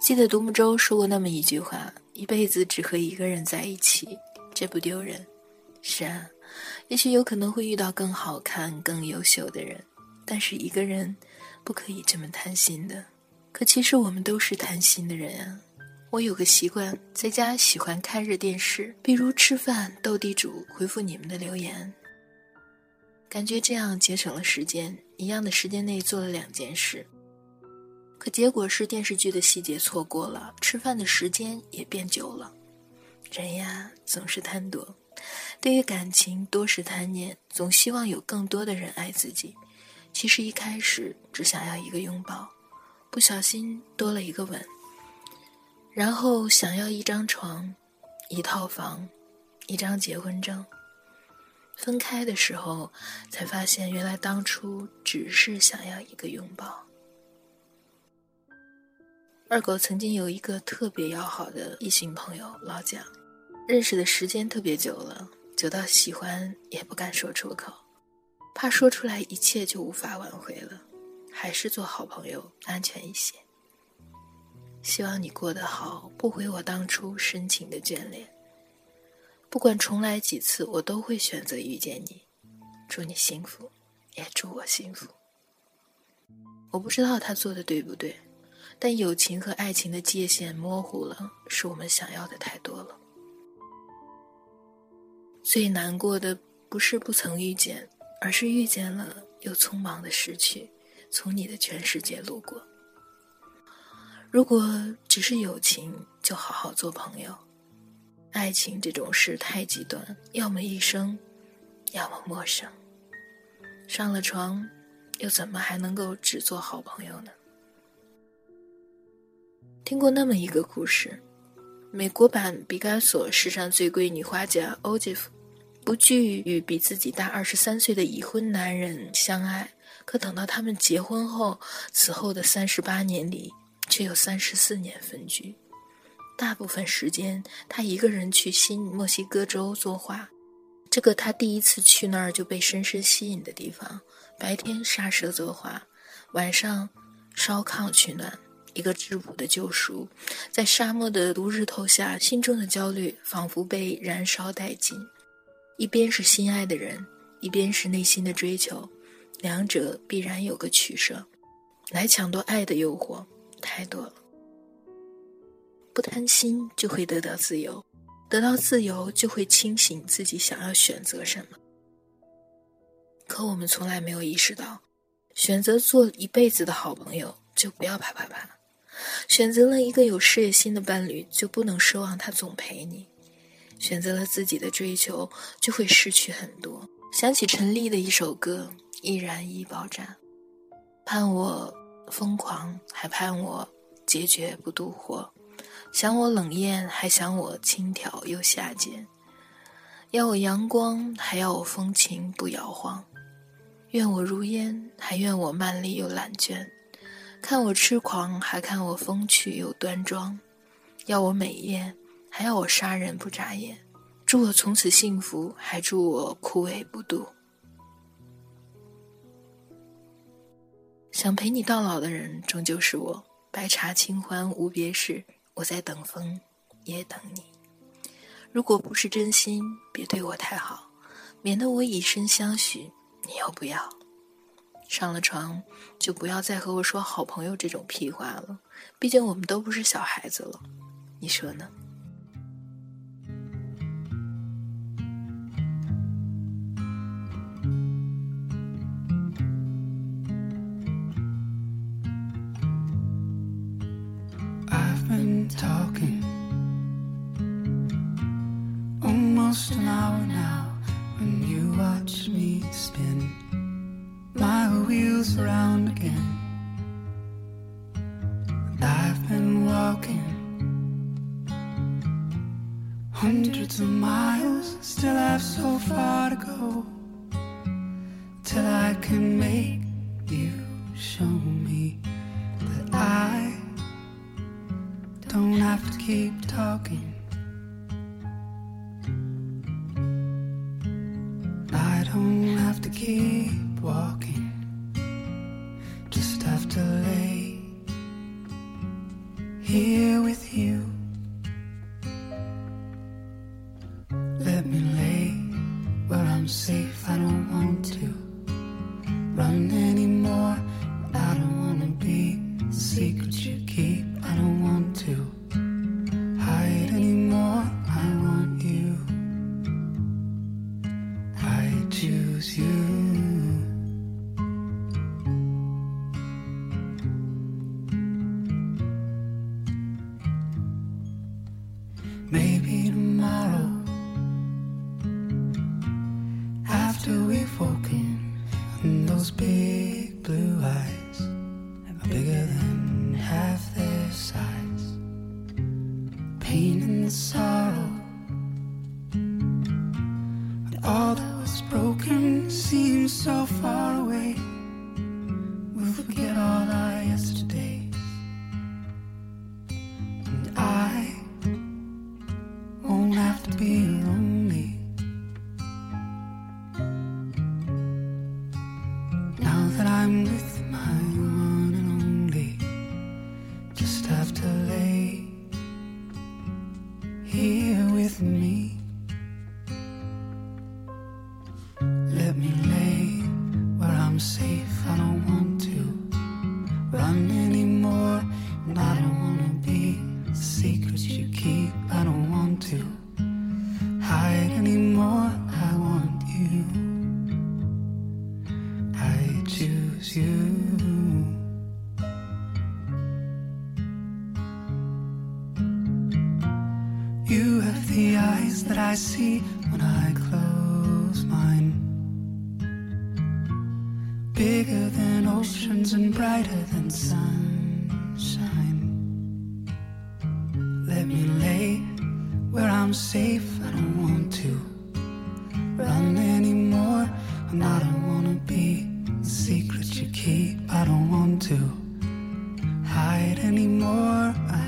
记得独木舟说过那么一句话：“一辈子只和一个人在一起，这不丢人。”是啊，也许有可能会遇到更好看、更优秀的人，但是一个人不可以这么贪心的。可其实我们都是贪心的人啊。我有个习惯，在家喜欢看热电视，比如吃饭、斗地主、回复你们的留言，感觉这样节省了时间，一样的时间内做了两件事。可结果是电视剧的细节错过了，吃饭的时间也变久了。人呀，总是贪多，对于感情多是贪念，总希望有更多的人爱自己。其实一开始只想要一个拥抱，不小心多了一个吻，然后想要一张床、一套房、一张结婚证。分开的时候才发现，原来当初只是想要一个拥抱。二狗曾经有一个特别要好的异性朋友老蒋，认识的时间特别久了，久到喜欢也不敢说出口，怕说出来一切就无法挽回了，还是做好朋友安全一些。希望你过得好，不回我当初深情的眷恋。不管重来几次，我都会选择遇见你。祝你幸福，也祝我幸福。我不知道他做的对不对。但友情和爱情的界限模糊了，是我们想要的太多了。最难过的不是不曾遇见，而是遇见了又匆忙的失去，从你的全世界路过。如果只是友情，就好好做朋友。爱情这种事太极端，要么一生，要么陌生。上了床，又怎么还能够只做好朋友呢？听过那么一个故事：美国版毕加索世上最贵女画家欧吉夫，不惧与比自己大二十三岁的已婚男人相爱，可等到他们结婚后，此后的三十八年里，却有三十四年分居。大部分时间，他一个人去新墨西哥州作画，这个他第一次去那儿就被深深吸引的地方。白天杀蛇作画，晚上烧炕取暖。一个质朴的救赎，在沙漠的毒日头下，心中的焦虑仿佛被燃烧殆尽。一边是心爱的人，一边是内心的追求，两者必然有个取舍。来抢夺爱的诱惑太多了。不贪心就会得到自由，得到自由就会清醒自己想要选择什么。可我们从来没有意识到，选择做一辈子的好朋友，就不要啪啪啪。选择了一个有事业心的伴侣，就不能奢望他总陪你；选择了自己的追求，就会失去很多。想起陈粒的一首歌《易燃易爆炸》，盼我疯狂，还盼我决绝不妒火；想我冷艳，还想我轻佻又下贱；要我阳光，还要我风情不摇晃；愿我如烟，还愿我曼丽又懒倦。看我痴狂，还看我风趣又端庄；要我美艳，还要我杀人不眨眼；祝我从此幸福，还祝我枯萎不渡。想陪你到老的人，终究是我。白茶清欢无别事，我在等风，也等你。如果不是真心，别对我太好，免得我以身相许，你又不要。上了床，就不要再和我说好朋友这种屁话了。毕竟我们都不是小孩子了，你说呢 talking almost an hour now when you watch me spin my wheels around again. And I've been walking hundreds of miles, still have so far to go till I can make don't have to keep talking. I don't have to keep walking, just have to lay here with you. Maybe tomorrow, after we've woken, and those big blue eyes are bigger than half their size. Pain and sorrow, eyes that I see when I close mine. Bigger than oceans and brighter than sunshine. Let me lay where I'm safe, I don't want to run anymore. And I don't wanna be the secret you keep, I don't want to hide anymore. I